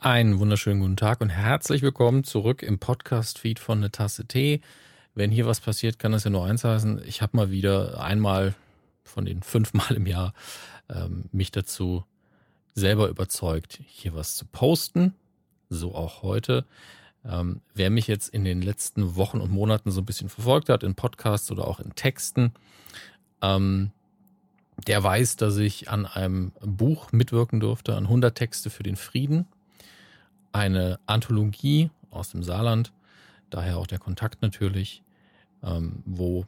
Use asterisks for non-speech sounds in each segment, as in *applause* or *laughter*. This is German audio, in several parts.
Einen wunderschönen guten Tag und herzlich willkommen zurück im Podcast-Feed von eine Tasse Tee. Wenn hier was passiert, kann das ja nur eins heißen. Ich habe mal wieder einmal von den fünfmal im Jahr ähm, mich dazu selber überzeugt, hier was zu posten. So auch heute. Ähm, wer mich jetzt in den letzten Wochen und Monaten so ein bisschen verfolgt hat, in Podcasts oder auch in Texten, ähm, der weiß, dass ich an einem Buch mitwirken durfte, an 100 Texte für den Frieden. Eine Anthologie aus dem Saarland, daher auch der Kontakt natürlich, ähm, wo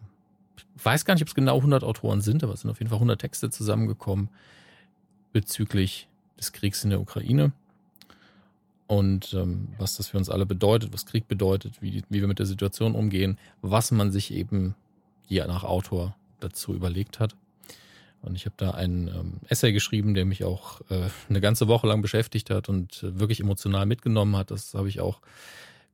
ich weiß gar nicht, ob es genau 100 Autoren sind, aber es sind auf jeden Fall 100 Texte zusammengekommen bezüglich des Kriegs in der Ukraine und ähm, was das für uns alle bedeutet, was Krieg bedeutet, wie, wie wir mit der Situation umgehen, was man sich eben je nach Autor dazu überlegt hat. Und ich habe da einen ähm, Essay geschrieben, der mich auch äh, eine ganze Woche lang beschäftigt hat und äh, wirklich emotional mitgenommen hat. Das habe ich auch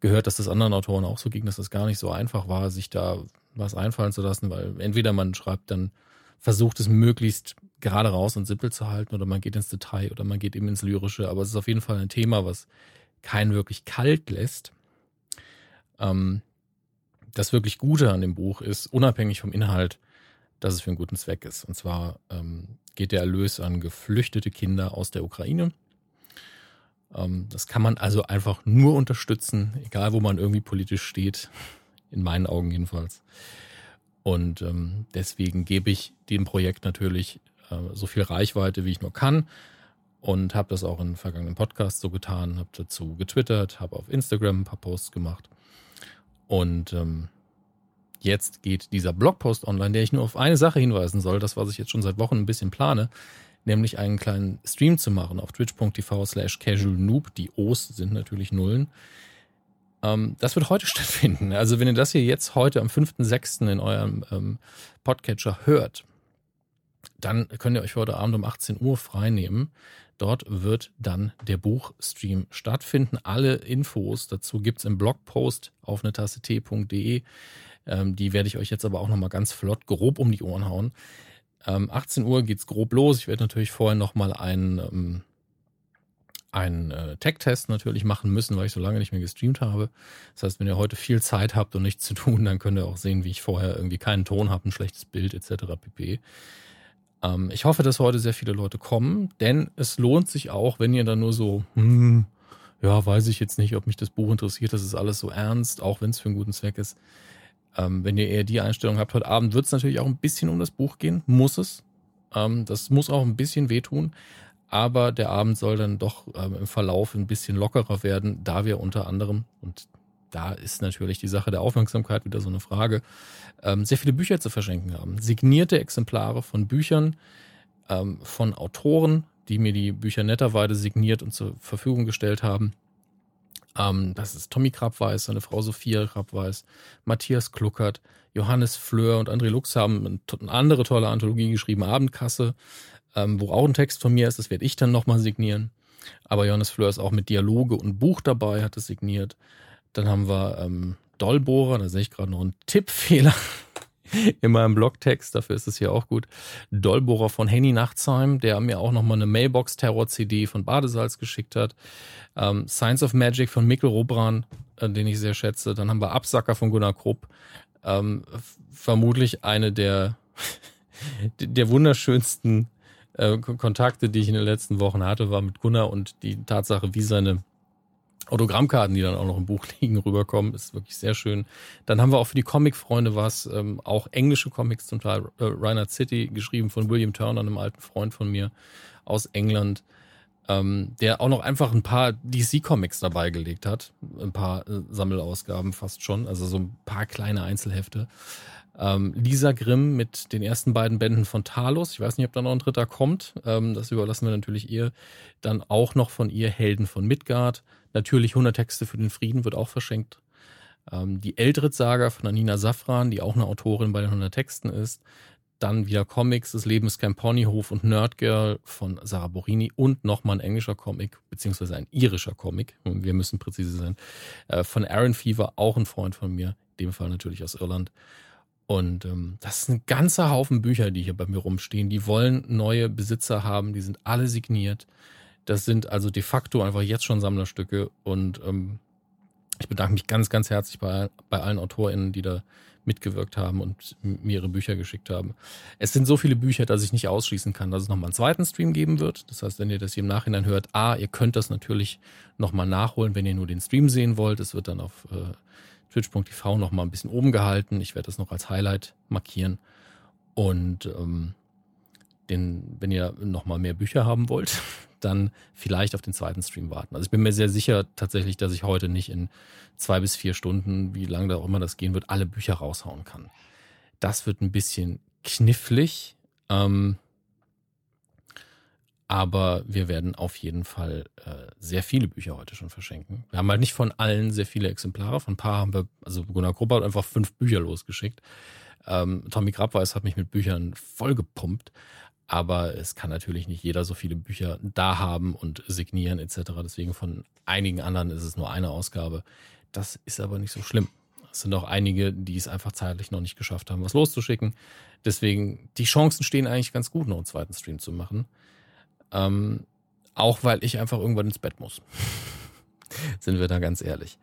gehört, dass das anderen Autoren auch so ging, dass es gar nicht so einfach war, sich da was einfallen zu lassen, weil entweder man schreibt dann, versucht es möglichst gerade raus und simpel zu halten oder man geht ins Detail oder man geht eben ins Lyrische, aber es ist auf jeden Fall ein Thema, was keinen wirklich kalt lässt. Ähm, das wirklich Gute an dem Buch ist, unabhängig vom Inhalt, dass es für einen guten Zweck ist. Und zwar ähm, geht der Erlös an geflüchtete Kinder aus der Ukraine. Ähm, das kann man also einfach nur unterstützen, egal wo man irgendwie politisch steht, in meinen Augen jedenfalls. Und ähm, deswegen gebe ich dem Projekt natürlich äh, so viel Reichweite, wie ich nur kann. Und habe das auch in vergangenen Podcasts so getan, habe dazu getwittert, habe auf Instagram ein paar Posts gemacht. Und ähm, jetzt geht dieser Blogpost online, der ich nur auf eine Sache hinweisen soll, das, was ich jetzt schon seit Wochen ein bisschen plane, nämlich einen kleinen Stream zu machen auf twitch.tv slash casualnoob. Die O's sind natürlich Nullen. Ähm, das wird heute *laughs* stattfinden. Also wenn ihr das hier jetzt heute am 5.6. in eurem ähm, Podcatcher hört, dann könnt ihr euch heute Abend um 18 Uhr freinehmen. Dort wird dann der Buchstream stattfinden. Alle Infos dazu gibt es im Blogpost auf eine Tasse t.de. Ähm, die werde ich euch jetzt aber auch nochmal ganz flott grob um die Ohren hauen. Ähm, 18 Uhr geht's grob los. Ich werde natürlich vorher nochmal einen, ähm, einen äh, Tech-Test natürlich machen müssen, weil ich so lange nicht mehr gestreamt habe. Das heißt, wenn ihr heute viel Zeit habt und nichts zu tun, dann könnt ihr auch sehen, wie ich vorher irgendwie keinen Ton habe, ein schlechtes Bild etc. pp. Ähm, ich hoffe, dass heute sehr viele Leute kommen, denn es lohnt sich auch, wenn ihr dann nur so, hm, ja, weiß ich jetzt nicht, ob mich das Buch interessiert, das ist alles so ernst, auch wenn es für einen guten Zweck ist. Ähm, wenn ihr eher die Einstellung habt, heute Abend wird es natürlich auch ein bisschen um das Buch gehen, muss es. Ähm, das muss auch ein bisschen wehtun, aber der Abend soll dann doch ähm, im Verlauf ein bisschen lockerer werden, da wir unter anderem, und da ist natürlich die Sache der Aufmerksamkeit wieder so eine Frage, ähm, sehr viele Bücher zu verschenken haben. Signierte Exemplare von Büchern, ähm, von Autoren, die mir die Bücher netterweise signiert und zur Verfügung gestellt haben. Ähm, das ist Tommy Krabweis, seine Frau Sophia Krabweis, Matthias Kluckert, Johannes Fleur und André Lux haben eine andere tolle Anthologie geschrieben, Abendkasse, ähm, wo auch ein Text von mir ist, das werde ich dann nochmal signieren. Aber Johannes Fleur ist auch mit Dialoge und Buch dabei, hat es signiert. Dann haben wir ähm, Dollbohrer, da sehe ich gerade noch einen Tippfehler *laughs* in meinem Blogtext, dafür ist es hier auch gut. Dollbohrer von Henny Nachtsheim, der mir auch nochmal eine Mailbox-Terror-CD von Badesalz geschickt hat. Ähm, Science of Magic von Mikkel Robran, äh, den ich sehr schätze. Dann haben wir Absacker von Gunnar Krupp. Ähm, vermutlich eine der, *laughs* der wunderschönsten äh, Kontakte, die ich in den letzten Wochen hatte, war mit Gunnar und die Tatsache, wie seine Autogrammkarten, die dann auch noch im Buch *laughs* liegen, rüberkommen, ist wirklich sehr schön. Dann haben wir auch für die Comic-Freunde was, ähm, auch englische Comics, zum Teil äh, Reinhard City, geschrieben von William Turner, einem alten Freund von mir aus England, ähm, der auch noch einfach ein paar DC-Comics dabei gelegt hat. Ein paar äh, Sammelausgaben fast schon, also so ein paar kleine Einzelhefte. Ähm, Lisa Grimm mit den ersten beiden Bänden von Talos. Ich weiß nicht, ob da noch ein dritter kommt. Ähm, das überlassen wir natürlich ihr. Dann auch noch von ihr Helden von Midgard. Natürlich 100 Texte für den Frieden wird auch verschenkt. Ähm, die Eldritz-Saga von Anina Safran, die auch eine Autorin bei den 100 Texten ist. Dann wieder Comics des Lebens Camp Ponyhof und Nerdgirl von Sarah Borini und nochmal ein englischer Comic, beziehungsweise ein irischer Comic, wir müssen präzise sein, äh, von Aaron Fever, auch ein Freund von mir, in dem Fall natürlich aus Irland. Und ähm, das ist ein ganzer Haufen Bücher, die hier bei mir rumstehen. Die wollen neue Besitzer haben, die sind alle signiert. Das sind also de facto einfach jetzt schon Sammlerstücke und ähm, ich bedanke mich ganz, ganz herzlich bei, bei allen AutorInnen, die da mitgewirkt haben und mir ihre Bücher geschickt haben. Es sind so viele Bücher, dass ich nicht ausschließen kann, dass es nochmal einen zweiten Stream geben wird. Das heißt, wenn ihr das hier im Nachhinein hört, A, ihr könnt das natürlich nochmal nachholen, wenn ihr nur den Stream sehen wollt. Es wird dann auf äh, twitch.tv nochmal ein bisschen oben gehalten. Ich werde das noch als Highlight markieren. Und ähm, den, wenn ihr nochmal mehr Bücher haben wollt, *laughs* dann vielleicht auf den zweiten Stream warten. Also ich bin mir sehr sicher tatsächlich, dass ich heute nicht in zwei bis vier Stunden, wie lange da auch immer das gehen wird, alle Bücher raushauen kann. Das wird ein bisschen knifflig. Ähm, aber wir werden auf jeden Fall äh, sehr viele Bücher heute schon verschenken. Wir haben halt nicht von allen sehr viele Exemplare. Von ein paar haben wir, also Gunnar Gruppe hat einfach fünf Bücher losgeschickt. Ähm, Tommy Grabweis hat mich mit Büchern vollgepumpt. Aber es kann natürlich nicht jeder so viele Bücher da haben und signieren etc. Deswegen von einigen anderen ist es nur eine Ausgabe. Das ist aber nicht so schlimm. Es sind auch einige, die es einfach zeitlich noch nicht geschafft haben, was loszuschicken. Deswegen, die Chancen stehen eigentlich ganz gut, noch einen zweiten Stream zu machen. Ähm, auch weil ich einfach irgendwann ins Bett muss. *laughs* Sind wir da ganz ehrlich.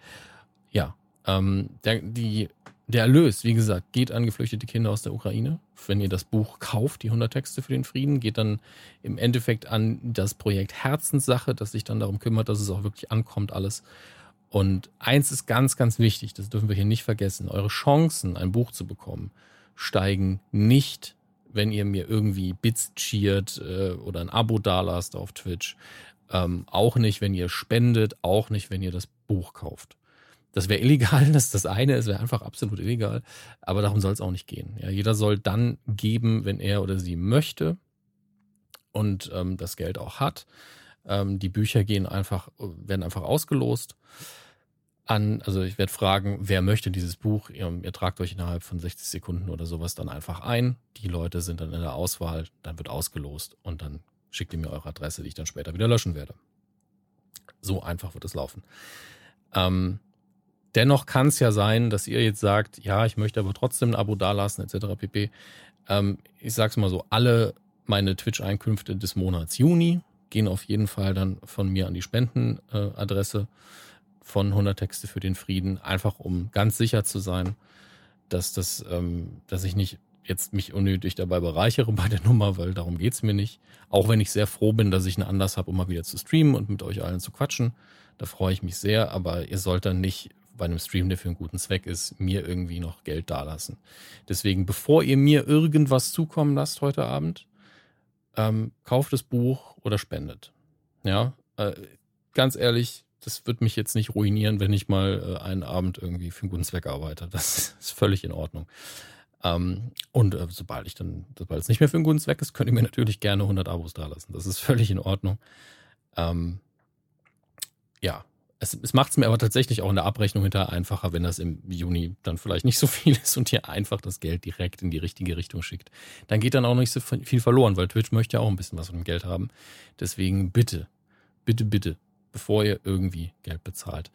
Ja, ähm, der, die der Erlös, wie gesagt, geht an geflüchtete Kinder aus der Ukraine. Wenn ihr das Buch kauft, die 100 Texte für den Frieden, geht dann im Endeffekt an das Projekt Herzenssache, das sich dann darum kümmert, dass es auch wirklich ankommt alles. Und eins ist ganz, ganz wichtig, das dürfen wir hier nicht vergessen. Eure Chancen, ein Buch zu bekommen, steigen nicht, wenn ihr mir irgendwie Bits cheert äh, oder ein Abo dalasst auf Twitch. Ähm, auch nicht, wenn ihr spendet, auch nicht, wenn ihr das Buch kauft. Das wäre illegal, *laughs* das ist das eine, es wäre einfach absolut illegal, aber darum soll es auch nicht gehen. Ja, jeder soll dann geben, wenn er oder sie möchte und ähm, das Geld auch hat. Ähm, die Bücher gehen einfach, werden einfach ausgelost an, also ich werde fragen, wer möchte dieses Buch? Ihr, ihr, tragt euch innerhalb von 60 Sekunden oder sowas dann einfach ein. Die Leute sind dann in der Auswahl, dann wird ausgelost und dann schickt ihr mir eure Adresse, die ich dann später wieder löschen werde. So einfach wird es laufen. Ähm, Dennoch kann es ja sein, dass ihr jetzt sagt, ja, ich möchte aber trotzdem ein Abo dalassen, etc. pp. Ähm, ich sag's mal so, alle meine Twitch-Einkünfte des Monats Juni gehen auf jeden Fall dann von mir an die Spendenadresse von 100 Texte für den Frieden, einfach um ganz sicher zu sein, dass das, ähm, dass ich nicht jetzt mich unnötig dabei bereichere bei der Nummer, weil darum geht's mir nicht. Auch wenn ich sehr froh bin, dass ich einen Anlass habe, um mal wieder zu streamen und mit euch allen zu quatschen. Da freue ich mich sehr, aber ihr sollt dann nicht bei einem Stream, der für einen guten Zweck ist, mir irgendwie noch Geld dalassen. Deswegen, bevor ihr mir irgendwas zukommen lasst heute Abend, ähm, kauft das Buch oder spendet. Ja, äh, ganz ehrlich, das wird mich jetzt nicht ruinieren, wenn ich mal äh, einen Abend irgendwie für einen guten Zweck arbeite. Das *laughs* ist völlig in Ordnung. Ähm, und äh, sobald ich dann, sobald es nicht mehr für einen guten Zweck ist, könnt ihr mir natürlich gerne 100 Abos dalassen. Das ist völlig in Ordnung. Ähm, ja, es, es macht es mir aber tatsächlich auch in der Abrechnung hinterher einfacher, wenn das im Juni dann vielleicht nicht so viel ist und ihr einfach das Geld direkt in die richtige Richtung schickt. Dann geht dann auch nicht so viel verloren, weil Twitch möchte ja auch ein bisschen was von dem Geld haben. Deswegen bitte, bitte, bitte, bevor ihr irgendwie Geld bezahlt,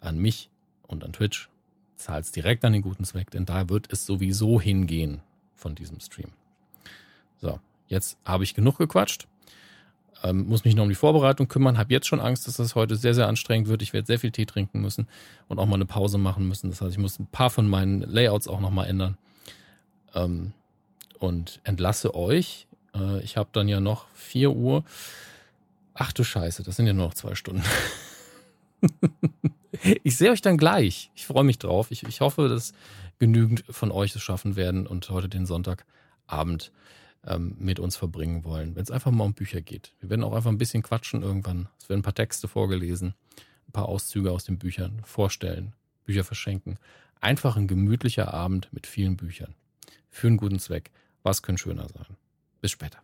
an mich und an Twitch, zahlt es direkt an den guten Zweck, denn da wird es sowieso hingehen von diesem Stream. So, jetzt habe ich genug gequatscht ähm, muss mich noch um die Vorbereitung kümmern, habe jetzt schon Angst, dass das heute sehr, sehr anstrengend wird. Ich werde sehr viel Tee trinken müssen und auch mal eine Pause machen müssen. Das heißt, ich muss ein paar von meinen Layouts auch nochmal ändern. Ähm, und entlasse euch. Äh, ich habe dann ja noch 4 Uhr. Ach du Scheiße, das sind ja nur noch zwei Stunden. *laughs* ich sehe euch dann gleich. Ich freue mich drauf. Ich, ich hoffe, dass genügend von euch es schaffen werden und heute den Sonntagabend ähm, mit uns verbringen wollen, wenn es einfach mal um Bücher geht. Wir werden auch einfach ein bisschen quatschen irgendwann. Es werden ein paar Texte vorgelesen, ein paar Auszüge aus den Büchern vorstellen, Bücher verschenken. Einfach ein gemütlicher Abend mit vielen Büchern. Für einen guten Zweck. Was könnte schöner sein? Bis später.